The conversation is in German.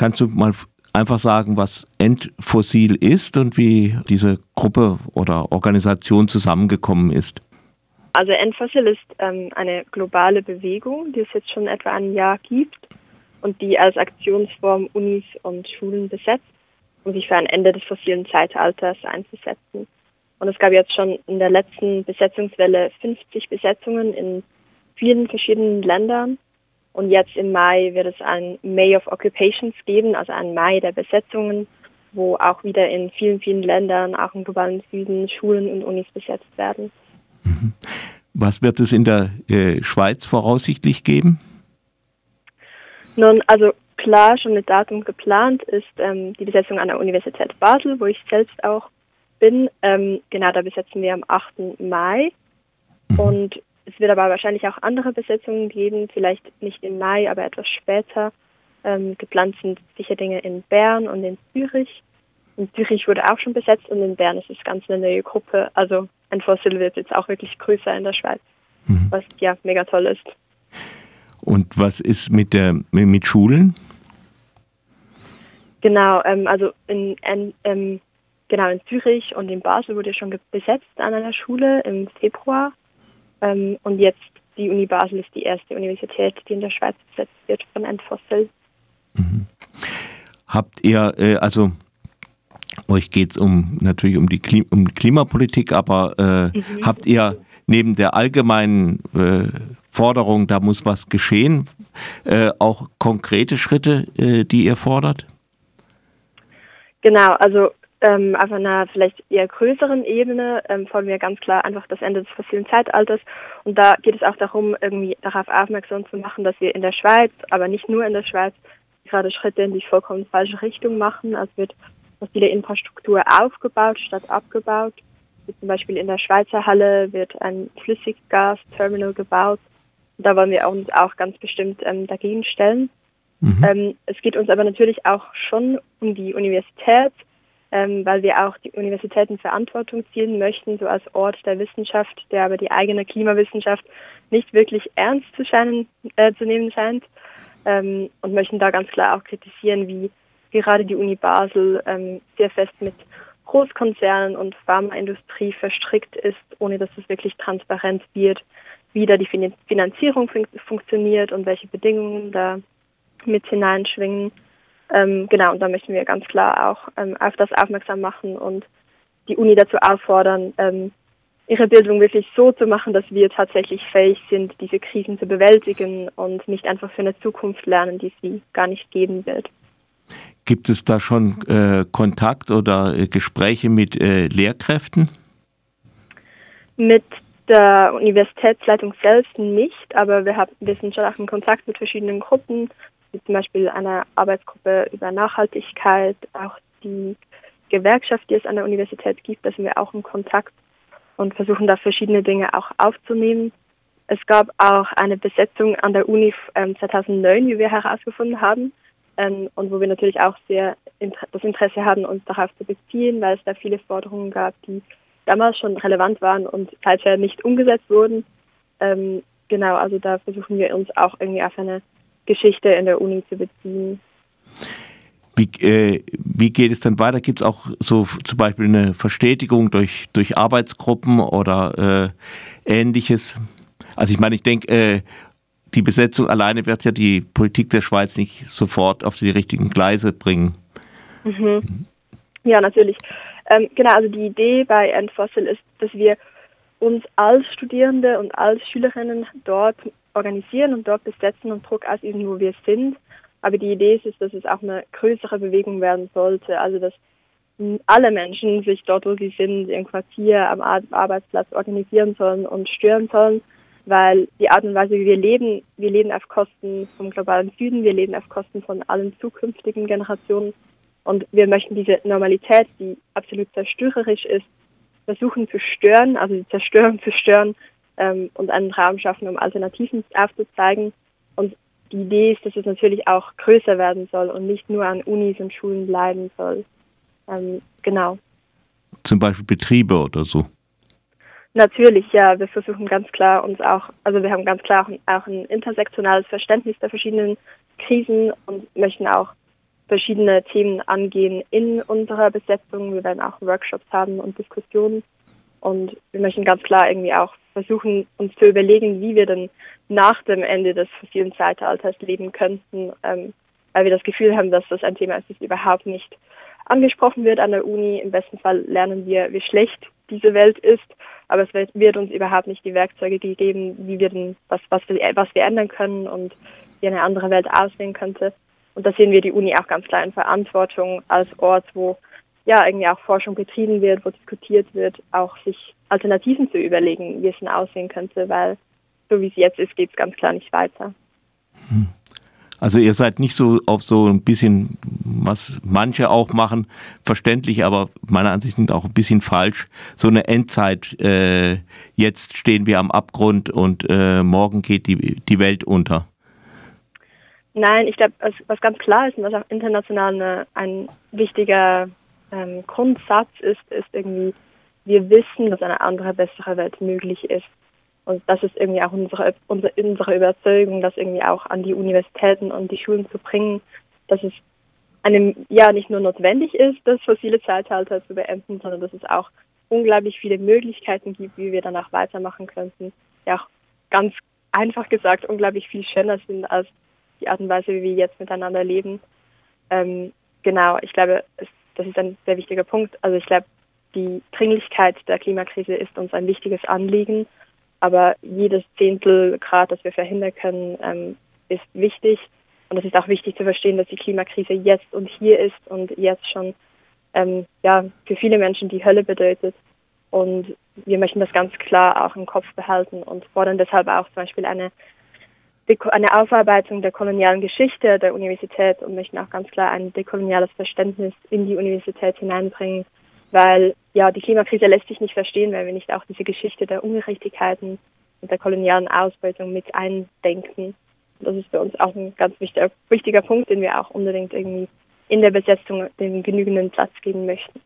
Kannst du mal einfach sagen, was Endfossil ist und wie diese Gruppe oder Organisation zusammengekommen ist? Also Endfossil ist ähm, eine globale Bewegung, die es jetzt schon etwa ein Jahr gibt und die als Aktionsform Unis und Schulen besetzt, um sich für ein Ende des fossilen Zeitalters einzusetzen. Und es gab jetzt schon in der letzten Besetzungswelle 50 Besetzungen in vielen verschiedenen Ländern. Und jetzt im Mai wird es ein May of Occupations geben, also ein Mai der Besetzungen, wo auch wieder in vielen, vielen Ländern, auch im globalen Süden, Schulen und Unis besetzt werden. Mhm. Was wird es in der äh, Schweiz voraussichtlich geben? Nun, also klar, schon mit Datum geplant ist ähm, die Besetzung an der Universität Basel, wo ich selbst auch bin. Ähm, genau, da besetzen wir am 8. Mai. Mhm. Und es wird aber wahrscheinlich auch andere Besetzungen geben, vielleicht nicht im Mai, aber etwas später. Ähm, geplant sind sicher Dinge in Bern und in Zürich. In Zürich wurde auch schon besetzt und in Bern ist es ganz eine neue Gruppe. Also ein Fossil wird jetzt auch wirklich größer in der Schweiz, mhm. was ja mega toll ist. Und was ist mit der mit Schulen? Genau, ähm, also in, in ähm, genau in Zürich und in Basel wurde schon besetzt an einer Schule im Februar. Ähm, und jetzt die Uni Basel ist die erste Universität, die in der Schweiz besetzt wird von Endfossil. Mhm. Habt ihr, äh, also euch geht es um natürlich um die, Klim um Klimapolitik, aber äh, mhm. habt ihr neben der allgemeinen äh, Forderung, da muss was geschehen, äh, auch konkrete Schritte, äh, die ihr fordert? Genau, also ähm, auf einer vielleicht eher größeren Ebene ähm, fordern wir ganz klar einfach das Ende des fossilen Zeitalters. Und da geht es auch darum, irgendwie darauf aufmerksam zu machen, dass wir in der Schweiz, aber nicht nur in der Schweiz, gerade Schritte in die vollkommen falsche Richtung machen. Also wird viele Infrastruktur aufgebaut statt abgebaut. Wie zum Beispiel in der Schweizer Halle wird ein Flüssiggasterminal gebaut. Da wollen wir uns auch ganz bestimmt ähm, dagegen stellen. Mhm. Ähm, es geht uns aber natürlich auch schon um die Universität ähm, weil wir auch die Universitäten Verantwortung ziehen möchten, so als Ort der Wissenschaft, der aber die eigene Klimawissenschaft nicht wirklich ernst zu, scheinen, äh, zu nehmen scheint. Ähm, und möchten da ganz klar auch kritisieren, wie gerade die Uni Basel ähm, sehr fest mit Großkonzernen und Pharmaindustrie verstrickt ist, ohne dass es wirklich transparent wird, wie da die Finanzierung fun funktioniert und welche Bedingungen da mit hineinschwingen. Ähm, genau, und da möchten wir ganz klar auch ähm, auf das aufmerksam machen und die Uni dazu auffordern, ähm, ihre Bildung wirklich so zu machen, dass wir tatsächlich fähig sind, diese Krisen zu bewältigen und nicht einfach für eine Zukunft lernen, die sie gar nicht geben wird. Gibt es da schon äh, Kontakt oder äh, Gespräche mit äh, Lehrkräften? Mit der Universitätsleitung selbst nicht, aber wir, haben, wir sind schon auch in Kontakt mit verschiedenen Gruppen, wie zum Beispiel eine Arbeitsgruppe über Nachhaltigkeit, auch die Gewerkschaft, die es an der Universität gibt, da sind wir auch in Kontakt und versuchen da verschiedene Dinge auch aufzunehmen. Es gab auch eine Besetzung an der Uni ähm, 2009, wie wir herausgefunden haben, ähm, und wo wir natürlich auch sehr das Interesse haben, uns darauf zu beziehen, weil es da viele Forderungen gab, die damals schon relevant waren und seither nicht umgesetzt wurden. Ähm, genau, also da versuchen wir uns auch irgendwie auf eine Geschichte in der Uni zu beziehen. Wie, äh, wie geht es dann weiter? Gibt es auch so zum Beispiel eine Verstetigung durch, durch Arbeitsgruppen oder äh, ähnliches? Also ich meine, ich denke, äh, die Besetzung alleine wird ja die Politik der Schweiz nicht sofort auf die richtigen Gleise bringen. Mhm. Ja, natürlich. Ähm, genau, also die Idee bei Endfossil ist, dass wir uns als Studierende und als Schülerinnen dort organisieren und dort besetzen und Druck ausüben, wo wir sind. Aber die Idee ist, dass es auch eine größere Bewegung werden sollte. Also dass alle Menschen sich dort, wo sie sind, im Quartier, am Arbeitsplatz organisieren sollen und stören sollen, weil die Art und Weise, wie wir leben, wir leben auf Kosten vom globalen Süden, wir leben auf Kosten von allen zukünftigen Generationen und wir möchten diese Normalität, die absolut zerstörerisch ist, versuchen zu stören, also die Zerstörung zu stören ähm, und einen Raum schaffen, um Alternativen aufzuzeigen. Und die Idee ist, dass es natürlich auch größer werden soll und nicht nur an Unis und Schulen bleiben soll. Ähm, genau. Zum Beispiel Betriebe oder so? Natürlich, ja. Wir versuchen ganz klar uns auch, also wir haben ganz klar auch ein, auch ein intersektionales Verständnis der verschiedenen Krisen und möchten auch verschiedene Themen angehen in unserer Besetzung. Wir werden auch Workshops haben und Diskussionen. Und wir möchten ganz klar irgendwie auch versuchen, uns zu überlegen, wie wir denn nach dem Ende des fossilen Zeitalters leben könnten, ähm, weil wir das Gefühl haben, dass das ein Thema ist, das überhaupt nicht angesprochen wird an der Uni. Im besten Fall lernen wir, wie schlecht diese Welt ist, aber es wird uns überhaupt nicht die Werkzeuge gegeben, wie wir denn, was, was wir, was wir ändern können und wie eine andere Welt aussehen könnte. Und da sehen wir die Uni auch ganz klar in Verantwortung als Ort, wo ja irgendwie auch Forschung betrieben wird, wo diskutiert wird, auch sich Alternativen zu überlegen, wie es denn aussehen könnte, weil so wie es jetzt ist, geht es ganz klar nicht weiter. Hm. Also ihr seid nicht so auf so ein bisschen, was manche auch machen, verständlich, aber meiner Ansicht nach auch ein bisschen falsch. So eine Endzeit, äh, jetzt stehen wir am Abgrund und äh, morgen geht die, die Welt unter. Nein, ich glaube, was, was, ganz klar ist und was auch international eine, ein wichtiger ähm, Grundsatz ist, ist irgendwie, wir wissen, dass eine andere, bessere Welt möglich ist. Und das ist irgendwie auch unsere, unsere, unsere Überzeugung, das irgendwie auch an die Universitäten und die Schulen zu bringen, dass es einem ja nicht nur notwendig ist, das fossile Zeitalter zu beenden, sondern dass es auch unglaublich viele Möglichkeiten gibt, wie wir danach weitermachen könnten. Ja, auch ganz einfach gesagt unglaublich viel schöner sind als die Art und Weise, wie wir jetzt miteinander leben. Ähm, genau, ich glaube, es, das ist ein sehr wichtiger Punkt. Also ich glaube, die Dringlichkeit der Klimakrise ist uns ein wichtiges Anliegen aber jedes Zehntel Grad, das wir verhindern können, ähm, ist wichtig. Und es ist auch wichtig zu verstehen, dass die Klimakrise jetzt und hier ist und jetzt schon ähm, ja, für viele Menschen die Hölle bedeutet. Und wir möchten das ganz klar auch im Kopf behalten und fordern deshalb auch zum Beispiel eine, eine Aufarbeitung der kolonialen Geschichte der Universität und möchten auch ganz klar ein dekoloniales Verständnis in die Universität hineinbringen weil ja die Klimakrise lässt sich nicht verstehen, wenn wir nicht auch diese Geschichte der Ungerechtigkeiten und der kolonialen Ausbeutung mit eindenken. Das ist für uns auch ein ganz wichtiger, wichtiger Punkt, den wir auch unbedingt irgendwie in der Besetzung den genügenden Platz geben möchten.